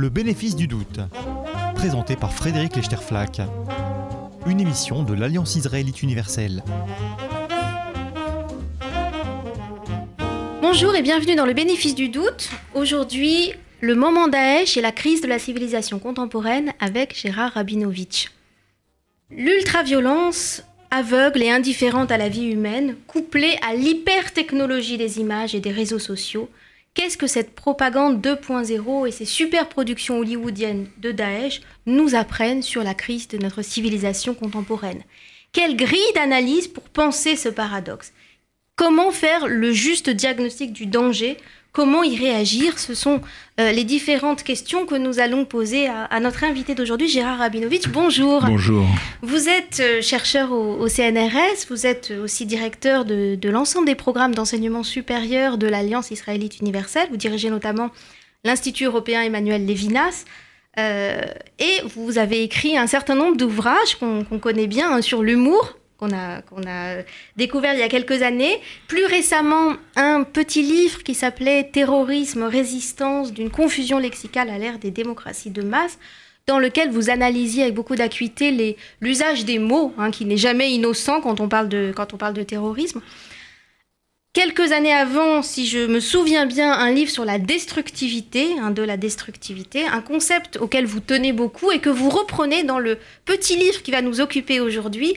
Le bénéfice du doute, présenté par Frédéric Lechterflack. Une émission de l'Alliance israélite universelle. Bonjour et bienvenue dans Le bénéfice du doute. Aujourd'hui, le moment Daesh et la crise de la civilisation contemporaine avec Gérard Rabinovitch. L'ultraviolence aveugle et indifférente à la vie humaine, couplée à l'hypertechnologie des images et des réseaux sociaux, Qu'est-ce que cette propagande 2.0 et ces super productions hollywoodiennes de Daesh nous apprennent sur la crise de notre civilisation contemporaine? Quelle grille d'analyse pour penser ce paradoxe? Comment faire le juste diagnostic du danger Comment y réagir Ce sont euh, les différentes questions que nous allons poser à, notre invité d'aujourd'hui, Gérard Rabinovitch. Bonjour. Bonjour. Vous êtes euh, chercheur au, CNRS, vous êtes aussi directeur de, l'ensemble des programmes d'enseignement supérieur de l'Alliance israélite universelle. Vous dirigez notamment l'Institut européen Emmanuel Lévinas. Euh, et vous avez écrit un certain nombre d'ouvrages qu'on connaît bien hein, sur l'humour, qu'on a, découvert il y a quelques années. Plus récemment, un petit livre qui s'appelait Terrorisme, résistance d'une confusion lexicale à l'ère des démocraties de masse, dans lequel vous analysiez avec beaucoup d'acuité l'usage des mots, hein, qui n'est jamais innocent quand on, parle de, terrorisme. Quelques années avant, si je me souviens bien, un livre sur la destructivité, hein, de la destructivité, un concept auquel vous tenez beaucoup et que vous reprenez dans le petit livre qui va nous occuper aujourd'hui,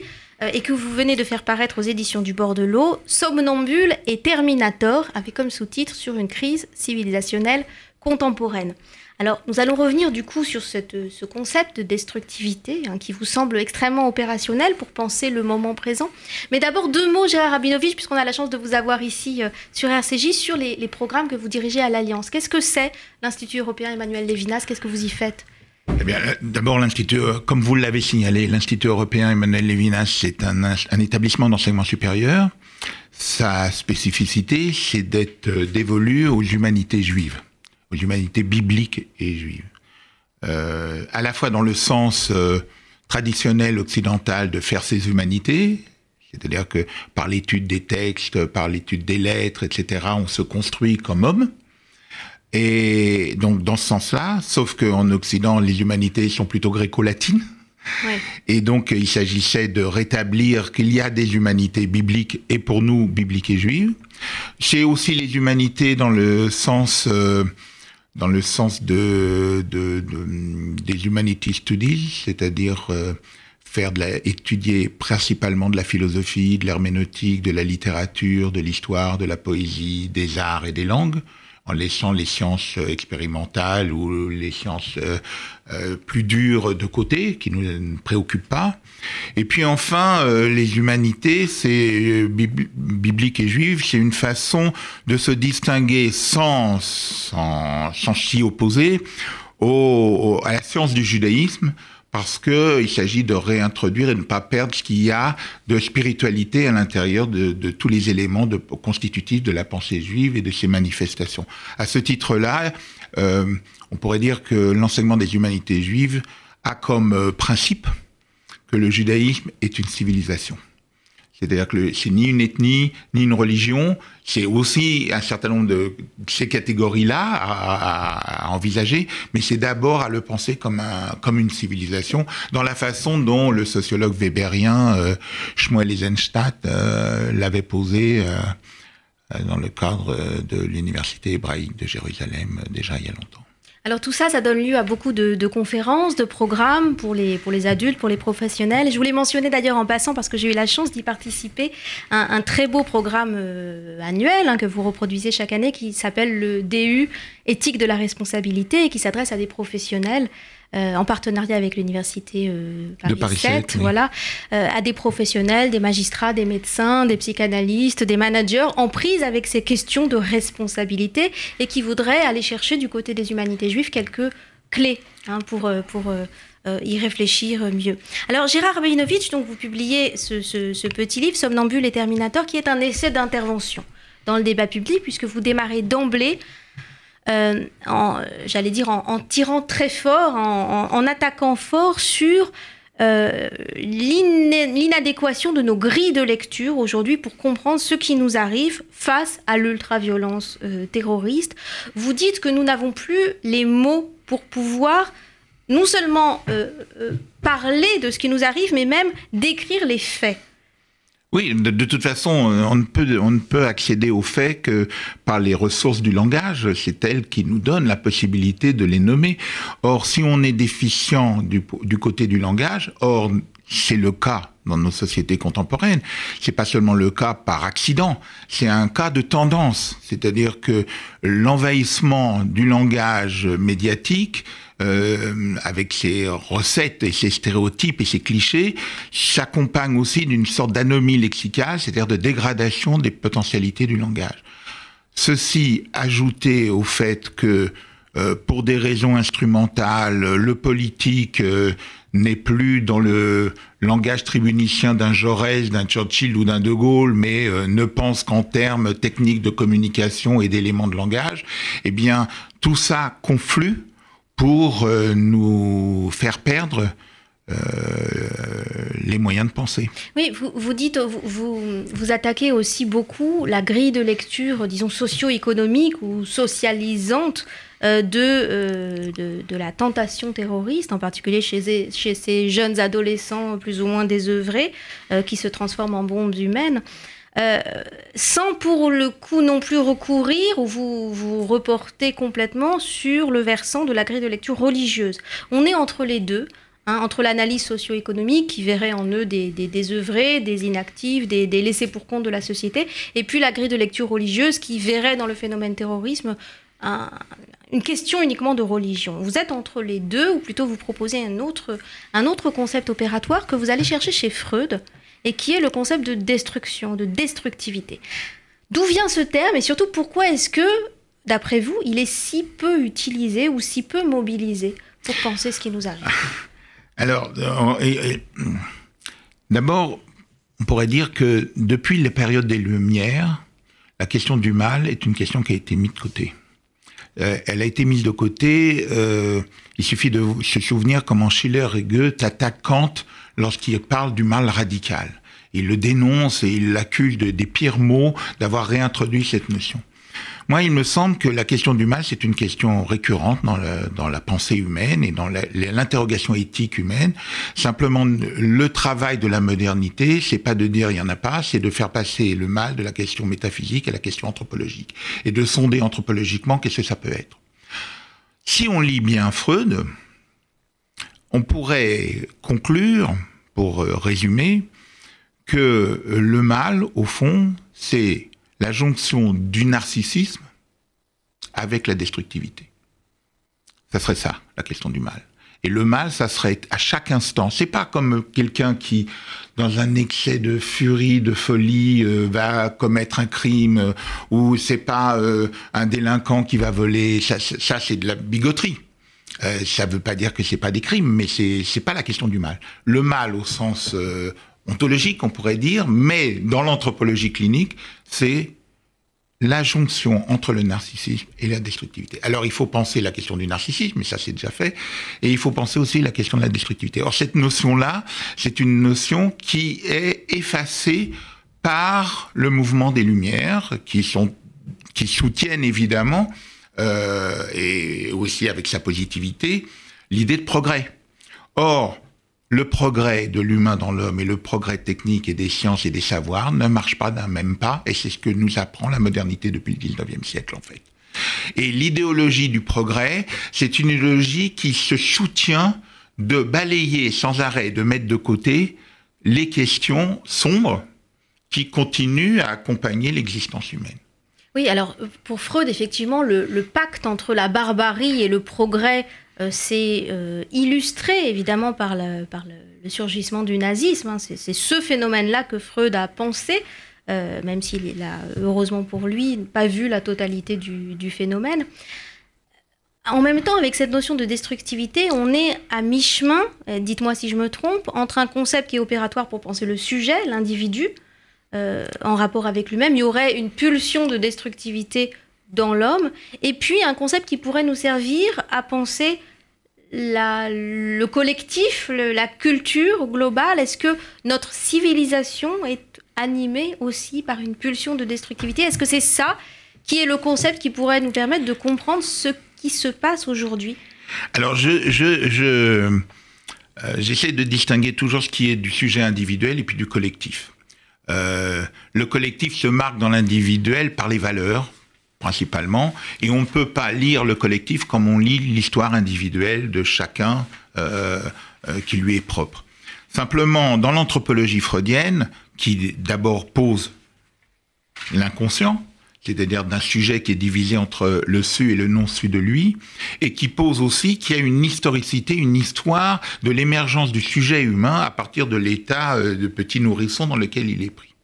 et que vous venez de faire paraître aux éditions du bord de l'eau, Somnambule et Terminator, avec comme sous-titre sur une crise civilisationnelle contemporaine. Alors, nous allons revenir du coup sur ce concept de destructivité hein, qui vous semble extrêmement opérationnel pour penser le moment présent. Mais d'abord, deux mots, Gérard Rabinovich, puisqu'on a la chance de vous avoir ici euh, sur RCJ, sur les, les programmes que vous dirigez à l'Alliance. Qu'est-ce que c'est l'Institut européen Emmanuel Lévinas? Qu'est-ce que vous y faites? Eh bien, d'abord, l'Institut, euh, comme vous l'avez signalé, l'Institut européen Emmanuel Levinas, c'est un, établissement d'enseignement supérieur. Sa spécificité, c'est d'être euh, dévolu aux humanités juives, aux humanités bibliques et juives. Euh, à la fois dans le sens euh, traditionnel occidental de faire ses humanités, c'est-à-dire que par l'étude des textes, par l'étude des lettres, etc., on se construit comme homme. Et donc dans ce sens-là, sauf qu'en Occident, les humanités sont plutôt gréco-latines. Et donc il s'agissait de rétablir qu'il y a des humanités bibliques et pour nous bibliques et juives. C'est aussi les humanités dans le sens euh, dans le sens de, de, de des humanities studies, c'est-à-dire euh, faire de la, étudier principalement de la philosophie, de l'herméneutique, de la littérature, de l'histoire, de la poésie, des arts et des langues en laissant les sciences euh, expérimentales ou les sciences euh, euh, plus dures de côté, qui nous ne préoccupent pas. Et puis enfin, les humanités, c'est biblique et juive, c'est une façon de se distinguer sans, sans, sans s'y opposer au, à la science du judaïsme, parce qu'il s'agit de réintroduire et ne pas perdre ce qu'il y a de spiritualité à l'intérieur de, tous les éléments constitutifs de la pensée juive et de ses manifestations. À ce titre-là, euh, on pourrait dire que l'enseignement des humanités juives a comme euh, principe que le judaïsme est une civilisation. C'est-à-dire que c'est ni une ethnie, ni une religion, c'est aussi un certain nombre de ces catégories-là à, envisager, mais c'est d'abord à le penser comme, un, comme une civilisation, dans la façon dont le sociologue weberien euh, Shmuel Eisenstadt euh, l'avait posé euh, dans le cadre de l'université hébraïque de Jérusalem déjà il y a longtemps. Alors tout ça, ça donne lieu à beaucoup de, conférences, de programmes pour les, pour les adultes, pour les professionnels. Je voulais mentionner d'ailleurs en passant, parce que j'ai eu la chance d'y participer, un, très beau programme euh, annuel hein, que vous reproduisez chaque année qui s'appelle le DU Éthique de la responsabilité et qui s'adresse à des professionnels euh, en partenariat avec l'université euh, Paris, 7, voilà, euh, à des professionnels, des magistrats, des médecins, des psychanalystes, des managers en prise avec ces questions de responsabilité et qui voudraient aller chercher du côté des humanités juives quelques clés hein, pour, pour y réfléchir mieux. Alors Gérard Rabinovitch, donc vous publiez ce, ce, petit livre, Somnambule et Terminator, qui est un essai d'intervention dans le débat public, puisque vous démarrez d'emblée euh, j'allais dire, en, tirant très fort, en, attaquant fort sur euh, l'inadéquation de nos grilles de lecture aujourd'hui pour comprendre ce qui nous arrive face à l'ultraviolence euh, terroriste. Vous dites que nous n'avons plus les mots pour pouvoir non seulement euh, parler de ce qui nous arrive, mais même décrire les faits. Oui, de, toute façon, on ne, peut, on ne peut accéder au fait que par les ressources du langage, c'est elle qui nous donne la possibilité de les nommer. Or, si on est déficient du, du côté du langage, or c'est le cas dans nos sociétés contemporaines. C'est pas seulement le cas par accident, c'est un cas de tendance. C'est-à-dire que l'envahissement du langage médiatique euh, avec ses recettes et ses stéréotypes et ses clichés, s'accompagne aussi d'une sorte d'anomie lexicale, c'est-à-dire de dégradation des potentialités du langage. Ceci ajouté au fait que euh, pour des raisons instrumentales, le politique euh, n'est plus dans le langage tribunicien d'un Jaurès, d'un Churchill ou d'un De Gaulle, mais ne pense qu'en termes techniques de communication et d'éléments de langage, eh bien, tout ça conflue pour euh, nous faire perdre euh, les moyens de penser. Oui, vous, vous attaquez aussi beaucoup la grille de lecture, disons, socio-économique ou socialisante euh, de, de, de, la tentation terroriste, en particulier chez, chez ces jeunes adolescents plus ou moins désœuvrés qui se transforment en bombes humaines. Euh, sans pour le coup non plus recourir ou vous, vous reporter complètement sur le versant de la grille de lecture religieuse. On est entre les deux. Hein, entre l'analyse socio-économique qui verrait en eux des, des des inactifs, des, des laissés pour compte de la société, et puis la grille de lecture religieuse qui verrait dans le phénomène terrorisme une question uniquement de religion. Vous êtes entre les deux, ou plutôt vous proposez un autre, un autre concept opératoire que vous allez chercher chez Freud, et qui est le concept de destruction, de destructivité. D'où vient ce terme et surtout pourquoi est-ce que, d'après vous, il est si peu utilisé ou si peu mobilisé pour penser ce qui nous arrive? Alors, euh, d'abord, on pourrait dire que depuis les périodes des Lumières, la question du mal est une question qui a été mise de côté. Euh, elle a été mise de côté. Euh, il suffit de se souvenir comment Schiller et Goethe attaquent Kant lorsqu'il parle du mal radical. Il le dénonce et il l'accuse des pires mots d'avoir réintroduit cette notion. Moi, il me semble que la question du mal, c'est une question récurrente dans, dans la pensée humaine et dans l'interrogation éthique humaine. Simplement, le travail de la modernité, c'est pas de dire il y en a pas, c'est de faire passer le mal de la question métaphysique à la question anthropologique et de sonder anthropologiquement qu'est-ce que ça peut être. Si on lit bien Freud, on pourrait conclure, pour euh, résumer, que le mal, au fond, c'est la jonction du narcissisme avec la destructivité. Ça serait ça, la question du mal. Et le mal, ça serait à chaque instant. C'est pas comme quelqu'un qui, dans un excès de furie, de folie, euh, va commettre un crime, euh, ou c'est pas un délinquant qui va voler. Ça, ça c'est de la bigoterie. Euh, ça ne veut pas dire que c'est pas des crimes, mais c'est c'est pas la question du mal. Le mal au sens euh, ontologique, on pourrait dire, mais dans l'anthropologie clinique, c'est la jonction entre le narcissisme et la destructivité. Alors il faut penser la question du narcissisme, mais ça c'est déjà fait, et il faut penser aussi la question de la destructivité. Or cette notion-là, c'est une notion qui est effacée par le mouvement des Lumières, qui sont qui soutiennent évidemment euh, et aussi avec sa positivité, l'idée de progrès. Or, le progrès de l'humain dans l'homme et le progrès technique et des sciences et des savoirs ne marchent pas d'un même pas, et c'est ce que nous apprend la modernité depuis le 19e siècle en fait. Et l'idéologie du progrès, c'est une idéologie qui se soutient de balayer sans arrêt, de mettre de côté les questions sombres qui continuent à accompagner l'existence humaine. Oui, alors pour Freud, effectivement, le, pacte entre la barbarie et le progrès euh, s'est euh, illustré évidemment par, le, surgissement du nazisme. Hein. C'est ce phénomène-là que Freud a pensé, euh, même s'il a, heureusement pour lui, pas vu la totalité du, du, phénomène. En même temps, avec cette notion de destructivité, on est à mi-chemin, dites-moi si je me trompe, entre un concept qui est opératoire pour penser le sujet, l'individu, euh, en rapport avec lui-même, il y aurait une pulsion de destructivité dans l'homme, et puis un concept qui pourrait nous servir à penser le collectif, la culture globale. Est-ce que notre civilisation est animée aussi par une pulsion de destructivité? Est-ce que c'est ça qui est le concept qui pourrait nous permettre de comprendre ce qui se passe aujourd'hui? Alors, euh, j'essaie de distinguer toujours ce qui est du sujet individuel et puis du collectif. Euh, le collectif se marque dans l'individuel par les valeurs, principalement, et on ne peut pas lire le collectif comme on lit l'histoire individuelle de chacun euh, qui lui est propre. Simplement, dans l'anthropologie freudienne, qui d'abord pose l'inconscient, c'est-à-dire d'un sujet qui est divisé entre le su et le non-su de lui, et qui pose aussi qu'il y a une historicité, une histoire de l'émergence du sujet humain à partir de l'état euh, de petit nourrisson dans lequel il est pris.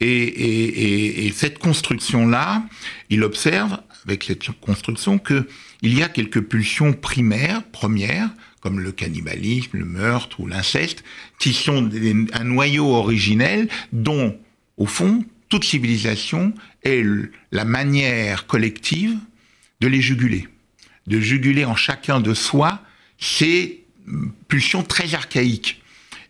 Et, cette construction-là, il observe avec cette construction que il y a quelques pulsions primaires, premières, comme le cannibalisme, le meurtre ou l'inceste, qui sont un noyau originel dont, au fond, toute civilisation est la manière collective de les juguler, de juguler en chacun de soi ces pulsions très archaïques.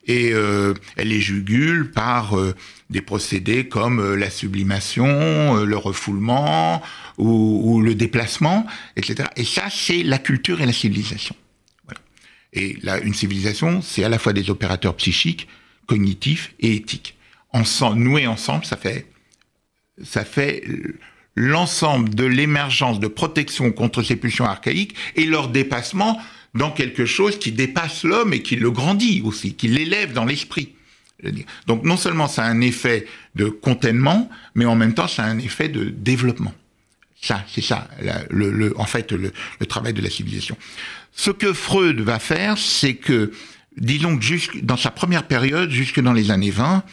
Et euh, elle les jugule par euh, des procédés comme euh, la sublimation, le refoulement ou, le déplacement, etc. Et ça, c'est la culture et la civilisation. Et là, une civilisation, c'est à la fois des opérateurs psychiques, cognitifs et éthiques. Ensemble, noués ensemble, ça fait ça fait l'ensemble de l'émergence de protection contre ces pulsions archaïques et leur dépassement dans quelque chose qui dépasse l'homme et qui le grandit aussi, qui l'élève dans l'esprit. Donc non seulement ça a un effet de contentement, mais en même temps ça a un effet de développement. Ça, c'est ça, le, en fait, le, le, travail de la civilisation. Ce que Freud va faire, c'est que, disons que dans sa première période, jusque dans les années 20,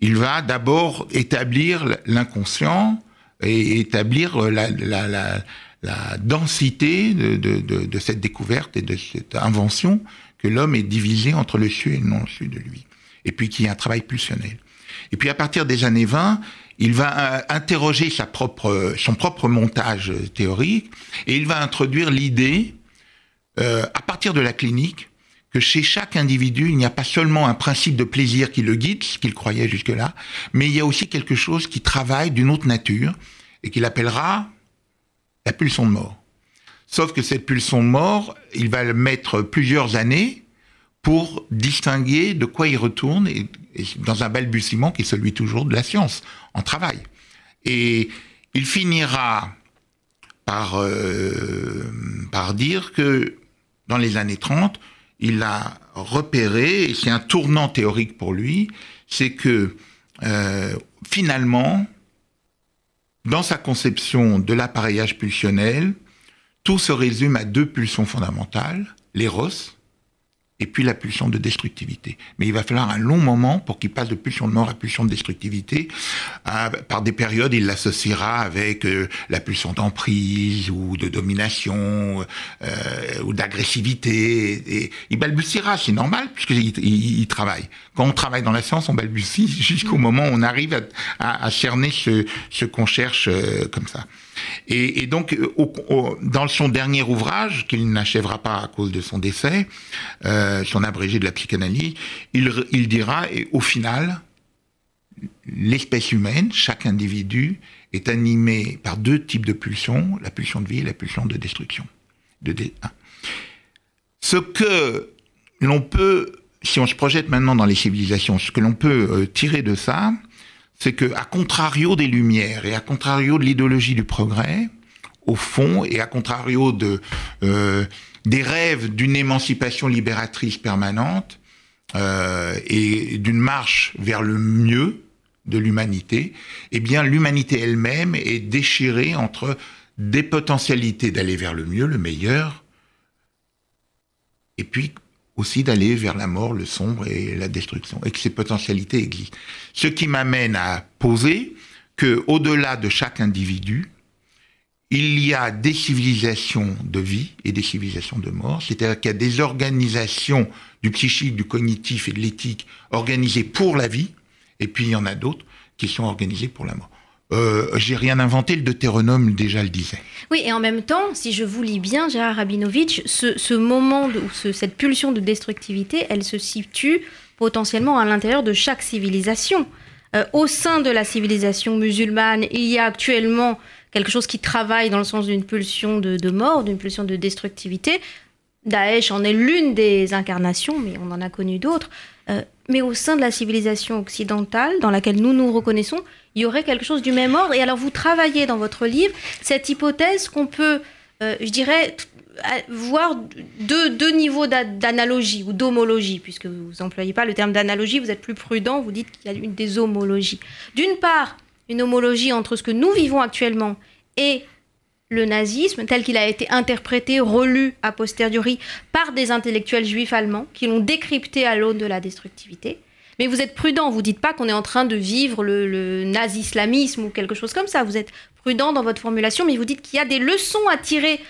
il va d'abord établir l'inconscient et établir la, la, la, la densité de, de, de, de, cette découverte et de cette invention que l'homme est divisé entre le su et le non-su de lui. Et puis qu'il y a un travail pulsionnel. Et puis à partir des années 20, il va euh, interroger sa propre, son propre montage théorique et il va introduire l'idée, euh, à partir de la clinique, chez chaque individu, il n'y a pas seulement un principe de plaisir qui le guide, ce qu'il croyait jusque-là, mais il y a aussi quelque chose qui travaille d'une autre nature et qu'il appellera la pulsion de mort. Sauf que cette pulsion de mort, il va le mettre plusieurs années pour distinguer de quoi il retourne et, dans un balbutiement qui est celui toujours de la science, en travail. Et il finira par, euh, par dire que dans les années 30, il a repéré, et c'est un tournant théorique pour lui, c'est que euh, finalement, dans sa conception de l'appareillage pulsionnel, tout se résume à deux pulsions fondamentales, l'éros et puis la pulsion de destructivité. Mais il va falloir un long moment pour qu'il passe de pulsion de mort à pulsion de destructivité. par des périodes, il l'associera avec euh, la pulsion d'emprise ou de domination euh, ou d'agressivité. Et il balbutiera, c'est normal puisqu'il il, travaille. Quand on travaille dans la science, on balbutie jusqu'au moment où on arrive à, à, cerner ce, ce qu'on cherche euh, comme ça. Et, donc, euh, dans son dernier ouvrage, qu'il n'achèvera pas à cause de son décès, euh, son abrégé de la psychanalyse, il, dira, et au final, l'espèce humaine, chaque individu, est animé par deux types de pulsions, la pulsion de vie et la pulsion de destruction. De hein. Ce que l'on peut, si on se projette maintenant dans les civilisations, ce que l'on peut euh, tirer de ça, c'est que, à contrario des Lumières et à contrario de l'idéologie du progrès, au fond, et à contrario de, euh, des rêves d'une émancipation libératrice permanente euh, et d'une marche vers le mieux de l'humanité, eh bien, l'humanité elle-même est déchirée entre des potentialités d'aller vers le mieux, le meilleur, et puis aussi d'aller vers la mort, le sombre et la destruction, et que ces potentialités existent. Ce qui m'amène à poser que, au-delà de chaque individu, il y a des civilisations de vie et des civilisations de mort, c'est-à-dire qu'il y a des organisations du psychique, du cognitif et de l'éthique organisées pour la vie, et puis il y en a d'autres qui sont organisées pour la mort. Euh, j'ai rien inventé, le Deutéronome déjà le disait. Oui, et en même temps, si je vous lis bien, Gérard Rabinovitch, ce, moment, de, ce, cette pulsion de destructivité, elle se situe potentiellement à l'intérieur de chaque civilisation. Euh, au sein de la civilisation musulmane, il y a actuellement quelque chose qui travaille dans le sens d'une pulsion de, mort, d'une pulsion de destructivité. Daesh en est l'une des incarnations, mais on en a connu d'autres. Euh, mais au sein de la civilisation occidentale, dans laquelle nous nous reconnaissons, il y aurait quelque chose du même ordre. Et alors vous travaillez dans votre livre cette hypothèse qu'on peut, euh, je dirais, voir deux, deux niveaux d'analogie ou d'homologie, puisque vous n'employez pas le terme d'analogie, vous êtes plus prudent, vous dites qu'il y a une des homologies. D'une part, une homologie entre ce que nous vivons actuellement et le nazisme tel qu'il a été interprété, relu a posteriori par des intellectuels juifs allemands qui l'ont décrypté à l'aune de la destructivité. Mais vous êtes prudent, vous dites pas qu'on est en train de vivre le, le nazi-islamisme ou quelque chose comme ça. Vous êtes prudent dans votre formulation, mais vous dites qu'il y a des leçons à tirer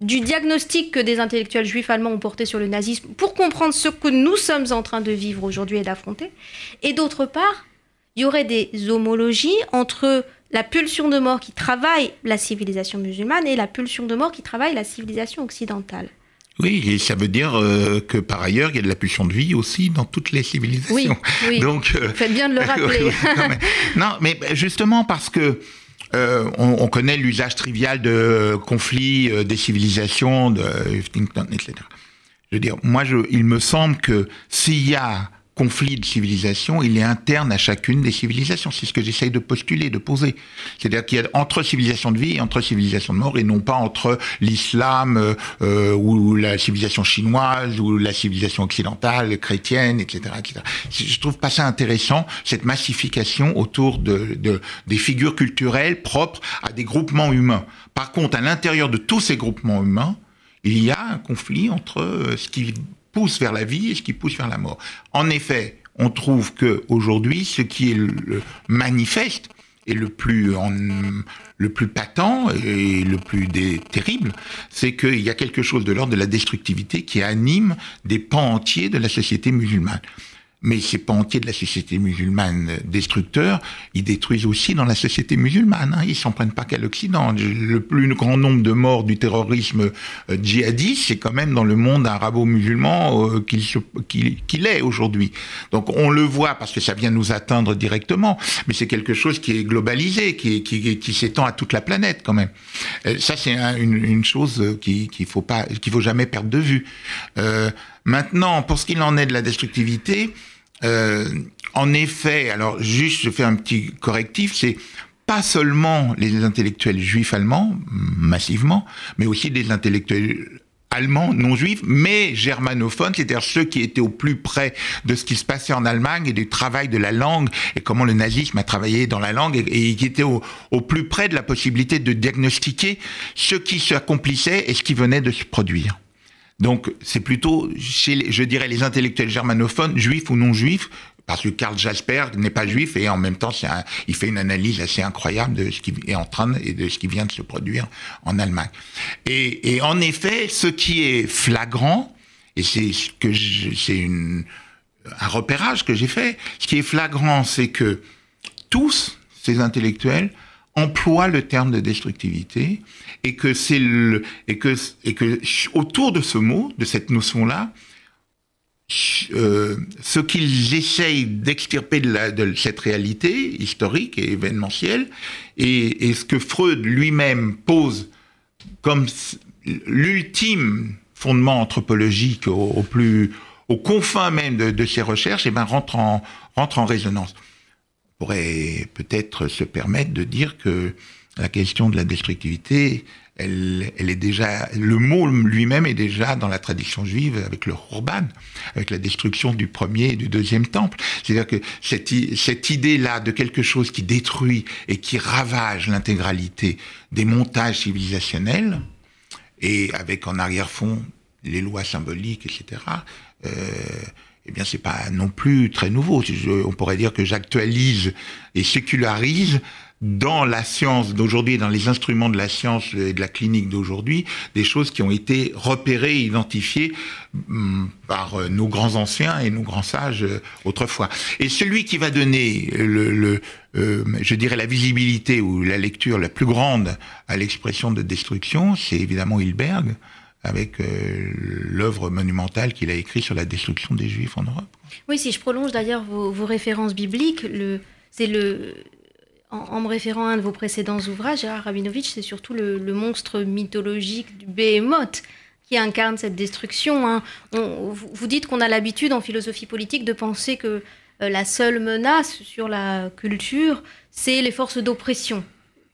du diagnostic que des intellectuels juifs allemands ont porté sur le nazisme pour comprendre ce que nous sommes en train de vivre aujourd'hui et d'affronter. Et d'autre part, il y aurait des homologies entre la pulsion de mort qui travaille la civilisation musulmane et la pulsion de mort qui travaille la civilisation occidentale. Oui, et ça veut dire euh, que par ailleurs, il y a de la pulsion de vie aussi dans toutes les civilisations. Oui, oui. Donc, euh, faites bien de le rappeler. non, mais justement parce que euh, on, connaît l'usage trivial de conflits des civilisations, de etc. Je veux dire, moi, je, il me semble que s'il y a conflit de civilisation, il est interne à chacune des civilisations. C'est ce que j'essaye de postuler, de poser. C'est-à-dire qu'il y a entre civilisation de vie et entre civilisation de mort, et non pas entre l'islam euh, euh, ou la civilisation chinoise ou la civilisation occidentale, chrétienne, etc., etc. Je trouve pas ça intéressant, cette massification autour de, de, des figures culturelles propres à des groupements humains. Par contre, à l'intérieur de tous ces groupements humains, il y a un conflit entre euh, ce qui pousse vers la vie et ce qui pousse vers la mort. En effet, on trouve que aujourd'hui, ce qui est le manifeste et le plus le plus patent et le plus terrible, c'est qu'il y a quelque chose de l'ordre de la destructivité qui anime des pans entiers de la société musulmane mais ces pas entiers de la société musulmane destructeurs, ils détruisent aussi dans la société musulmane. Hein. Ils s'en prennent pas qu'à l'Occident. Le plus grand nombre de morts du terrorisme euh, djihadiste, c'est quand même dans le monde arabo-musulman euh, qu'il est aujourd'hui. Donc on le voit parce que ça vient nous atteindre directement, mais c'est quelque chose qui est globalisé, qui, s'étend à toute la planète quand même. Euh, ça c'est une, une, chose qu'il qui faut pas, qu'il faut jamais perdre de vue. Euh, maintenant, pour ce qu'il en est de la destructivité, euh, en effet, alors juste je fais un petit correctif, c'est pas seulement les intellectuels juifs allemands, massivement, mais aussi des intellectuels allemands non juifs, mais germanophones, c'est-à-dire ceux qui étaient au plus près de ce qui se passait en Allemagne et du travail de la langue et comment le nazisme a travaillé dans la langue et, qui étaient au, au, plus près de la possibilité de diagnostiquer ce qui s'accomplissait et ce qui venait de se produire. Donc c'est plutôt chez, je dirais, les intellectuels germanophones, juifs ou non juifs, parce que Karl Jasper n'est pas juif et en même temps, il fait une analyse assez incroyable de ce qui est en train et de ce qui vient de se produire en Allemagne. Et, en effet, ce qui est flagrant, et c'est ce que c'est un repérage que j'ai fait, ce qui est flagrant, c'est que tous ces intellectuels emploient le terme de destructivité et que c'est le et que et que autour de ce mot, de cette notion-là, euh, ce qu'ils essayent d'extirper de, de, cette réalité historique et événementielle, et, et ce que Freud lui-même pose comme l'ultime fondement anthropologique au, plus aux confins même de, de ses recherches, et eh ben rentre en rentre en résonance. Pourrait peut-être se permettre de dire que la question de la destructivité elle, est déjà, le mot lui-même est déjà dans la tradition juive avec le Urban, avec la destruction du premier et du deuxième temple. C'est-à-dire que cette, cette idée-là de quelque chose qui détruit et qui ravage l'intégralité des montages civilisationnels, et avec en arrière-fond les lois symboliques, etc., eh bien, c'est pas non plus très nouveau. on pourrait dire que j'actualise et sécularise dans la science d'aujourd'hui, dans les instruments de la science et de la clinique d'aujourd'hui, des choses qui ont été repérées, identifiées hum, par euh, nos grands anciens et nos grands sages euh, autrefois. Et celui qui va donner le, euh, je dirais la visibilité ou la lecture la plus grande à l'expression de destruction, c'est évidemment Hilberg avec l'œuvre monumentale qu'il a écrite sur la destruction des Juifs en Europe. Oui, si je prolonge d'ailleurs vos, références bibliques, en, me référant à un de vos précédents ouvrages, Gérard Rabinovitch, c'est surtout le, monstre mythologique du Behemoth qui incarne cette destruction. Hein. vous dites qu'on a l'habitude en philosophie politique de penser que euh, la seule menace sur la culture, c'est les forces d'oppression.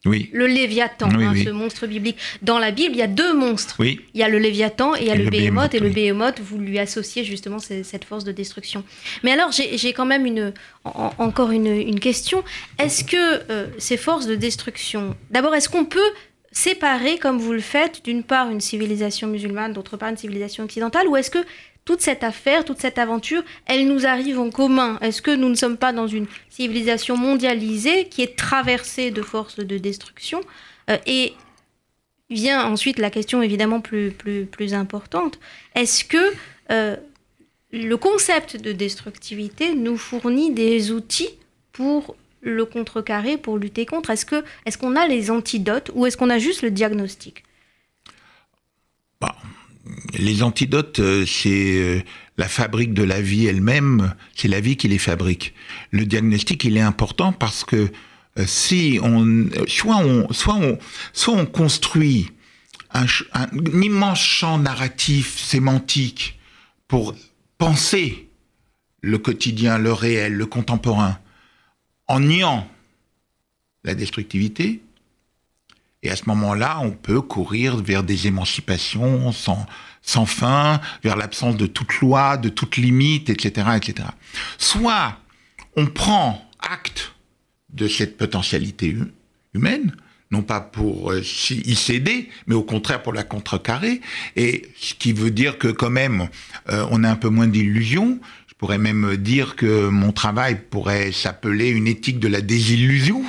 Le Léviathan, hein, ce monstre biblique. Dans la Bible, il y a deux monstres. Il y a le Léviathan et il y a le, Béhémoth. Et le Béhémoth, vous lui associez justement cette force de destruction. Mais alors, j'ai quand même une, encore une, question. Est-ce que euh, ces forces de destruction, d'abord, est-ce qu'on peut séparer, comme vous le faites, d'une part une civilisation musulmane, d'autre part une civilisation occidentale, ou est-ce que toute cette affaire, toute cette aventure, elle nous arrive en commun. Est-ce que nous ne sommes pas dans une civilisation mondialisée qui est traversée de forces de destruction euh, Et vient ensuite la question évidemment plus, plus, plus importante. Est-ce que euh, le concept de destructivité nous fournit des outils pour le contrecarrer, pour lutter contre? Est-ce qu'on est a les antidotes ou est-ce qu'on a juste le diagnostic? Bah, les antidotes, euh, c'est euh, la fabrique de la vie elle-même, c'est la vie qui les fabrique. Le diagnostic, il est important parce que euh, si on, soit on, soit on, soit on construit un, immense champ narratif, sémantique, pour penser le quotidien, le réel, le contemporain, en niant la destructivité, et à ce moment-là, on peut courir vers des émancipations sans, fin, vers l'absence de toute loi, de toute limite, etc., etc. Soit on prend acte de cette potentialité humaine, non pas pour euh, y céder, mais au contraire pour la contrecarrer, et ce qui veut dire que quand même, euh, on a un peu moins d'illusions, pourrais même dire que mon travail pourrait s'appeler une éthique de la désillusion.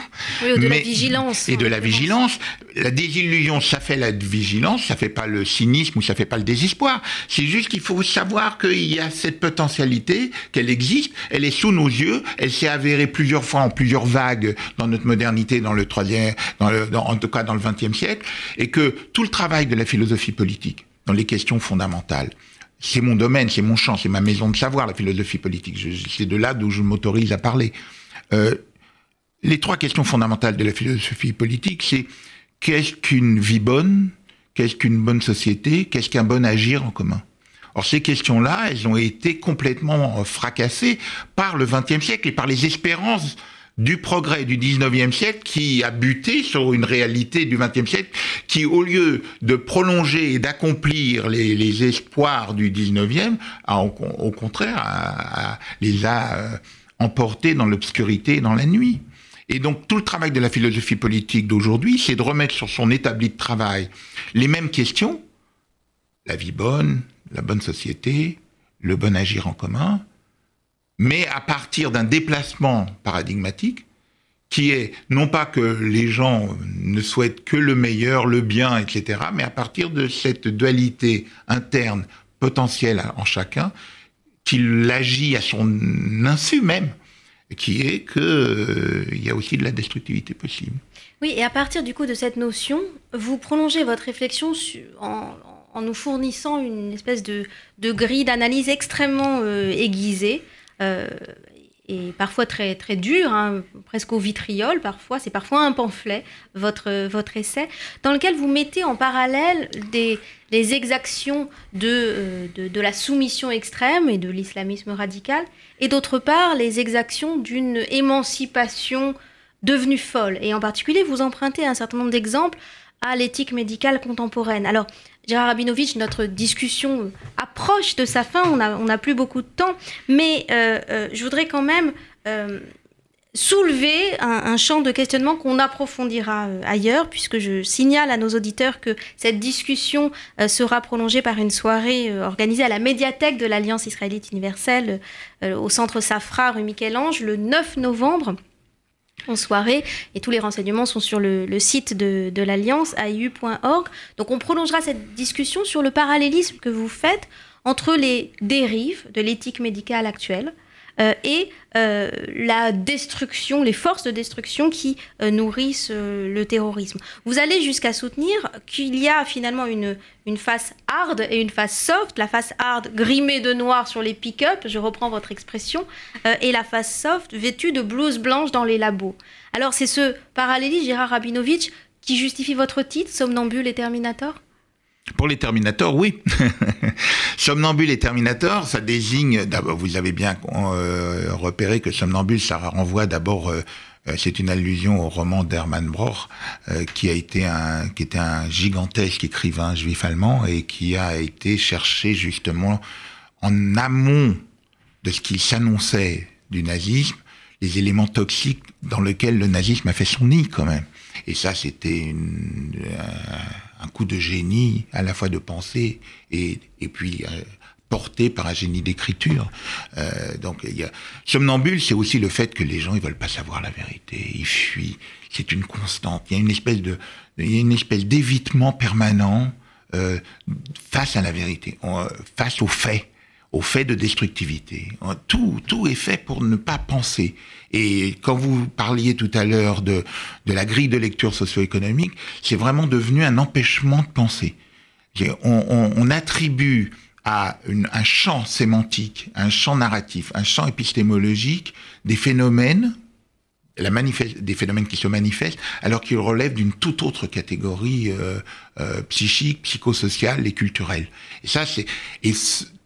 Oui, ou de la vigilance. Et de la vigilance. La désillusion, ça fait la vigilance, ça fait pas le cynisme ou ça fait pas le désespoir. C'est juste qu'il faut savoir qu'il y a cette potentialité, qu'elle existe, elle est sous nos yeux, elle s'est avérée plusieurs fois en plusieurs vagues dans notre modernité, dans le troisième, dans le, en tout cas dans le XXe siècle, et que tout le travail de la philosophie politique, dans les questions fondamentales, c'est mon domaine, c'est mon champ, c'est ma maison de savoir, la philosophie politique. C'est de là d'où je m'autorise à parler. Euh, les trois questions fondamentales de la philosophie politique, c'est qu'est-ce qu'une vie bonne, qu'est-ce qu'une bonne société, qu'est-ce qu'un bon agir en commun? Or, ces questions-là, elles ont été complètement fracassées par le XXe siècle et par les espérances du progrès du 19e siècle qui a buté sur une réalité du 20e siècle qui, au lieu de prolonger et d'accomplir les, espoirs du 19e, au, contraire, les a euh, emportés dans l'obscurité et dans la nuit. Et donc tout le travail de la philosophie politique d'aujourd'hui, c'est de remettre sur son établi de travail les mêmes questions, la vie bonne, la bonne société, le bon agir en commun, mais à partir d'un déplacement paradigmatique qui est non pas que les gens ne souhaitent que le meilleur, le bien, etc., mais à partir de cette dualité interne potentielle en chacun, qu'il agit à son insu même, qui est qu'il euh, y a aussi de la destructivité possible. Oui, et à partir du coup de cette notion, vous prolongez votre réflexion en, nous fournissant une espèce de, grille d'analyse extrêmement euh, aiguisée et parfois très, très dur, hein, presque au vitriol parfois, c'est parfois un pamphlet, votre, votre essai, dans lequel vous mettez en parallèle des, exactions de, de, de, la soumission extrême et de l'islamisme radical, et d'autre part les exactions d'une émancipation devenue folle. Et en particulier, vous empruntez un certain nombre d'exemples à l'éthique médicale contemporaine. Alors, Gérard Rabinovitch, notre discussion approche de sa fin, on n'a plus beaucoup de temps, mais euh, euh, je voudrais quand même euh, soulever un, champ de questionnement qu'on approfondira ailleurs, puisque je signale à nos auditeurs que cette discussion sera prolongée par une soirée organisée à la médiathèque de l'Alliance israélite universelle au centre Safra rue Michel-Ange le 9 novembre en soirée. Et tous les renseignements sont sur le, site de, l'Alliance, aiu.org. Donc on prolongera cette discussion sur le parallélisme que vous faites entre les dérives de l'éthique médicale actuelle et euh, la destruction, les forces de destruction qui euh, nourrissent le terrorisme. Vous allez jusqu'à soutenir qu'il y a finalement une, une face hard et une face soft. La face hard grimée de noir sur les pick-up, je reprends votre expression, et la face soft vêtue de blouses blanches dans les labos. Alors c'est ce parallélisme, Gérard Rabinovitch, qui justifie votre titre, Somnambule et Terminator? Pour les Terminators, oui. somnambule et Terminator, ça désigne, vous avez bien euh, repéré que somnambule, ça renvoie d'abord, euh, euh, c'est une allusion au roman d'Hermann Broch, qui a été était un gigantesque écrivain juif allemand et qui a été cherché justement en amont de ce qu'il s'annonçait du nazisme, les éléments toxiques dans lesquels le nazisme a fait son nid quand même. Et ça, c'était une, un coup de génie, à la fois de pensée et, et puis euh, porté par un génie d'écriture. Euh, donc, il y a... somnambule, c'est aussi le fait que les gens ils veulent pas savoir la vérité, ils fuient. C'est une constante. Il y a une espèce de, il y a une espèce d'évitement permanent euh, face à la vérité, euh, face aux faits au fait de destructivité. Tout, tout est fait pour ne pas penser. Et quand vous parliez tout à l'heure de, de la grille de lecture socio-économique, c'est vraiment devenu un empêchement de penser. On, on, on attribue à une, un champ sémantique, un champ narratif, un champ épistémologique des phénomènes la des phénomènes qui se manifestent, alors qu'ils relèvent d'une toute autre catégorie euh, euh, psychique, psychosociale et culturelle. Et ça, c'est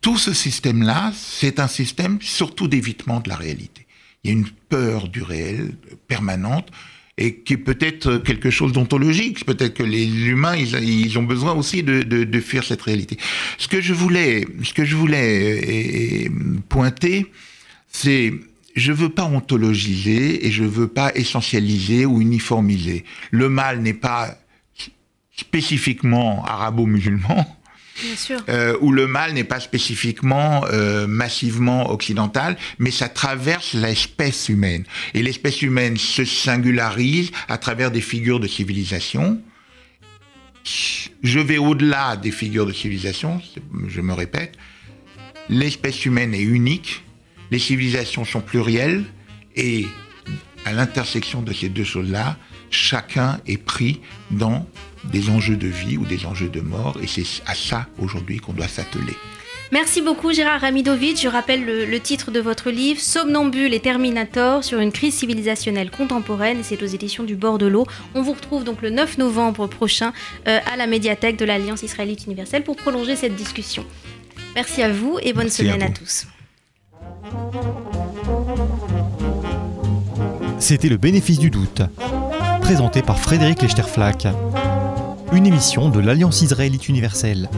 tout ce système-là, c'est un système surtout d'évitement de la réalité. Il y a une peur du réel permanente et qui est peut-être quelque chose d'ontologique. Peut-être que les humains, ils, ont besoin aussi de, de, fuir cette réalité. Ce que je voulais, ce que je voulais pointer, c'est je veux pas ontologiser et je veux pas essentialiser ou uniformiser. Le mal n'est pas spécifiquement arabo-musulman. Euh, où le mal n'est pas spécifiquement euh, massivement occidental, mais ça traverse l'espèce humaine. Et l'espèce humaine se singularise à travers des figures de civilisation. Je vais au-delà des figures de civilisation, je me répète. L'espèce humaine est unique, les civilisations sont plurielles et à l'intersection de ces deux choses-là, chacun est pris dans des enjeux de vie ou des enjeux de mort et c'est à ça aujourd'hui qu'on doit s'atteler. Merci beaucoup Gérard Ramidovic. Je rappelle le, titre de votre livre Somnambule et Terminator sur une crise civilisationnelle contemporaine et c'est aux éditions du bord de l'eau. On vous retrouve donc le 9 novembre prochain euh, à la médiathèque de l'Alliance israélite universelle pour prolonger cette discussion. Merci à vous et bonne semaine à tous. C'était le bénéfice du doute, présenté par Frédéric Lechterflack, une émission de l'Alliance israélite universelle.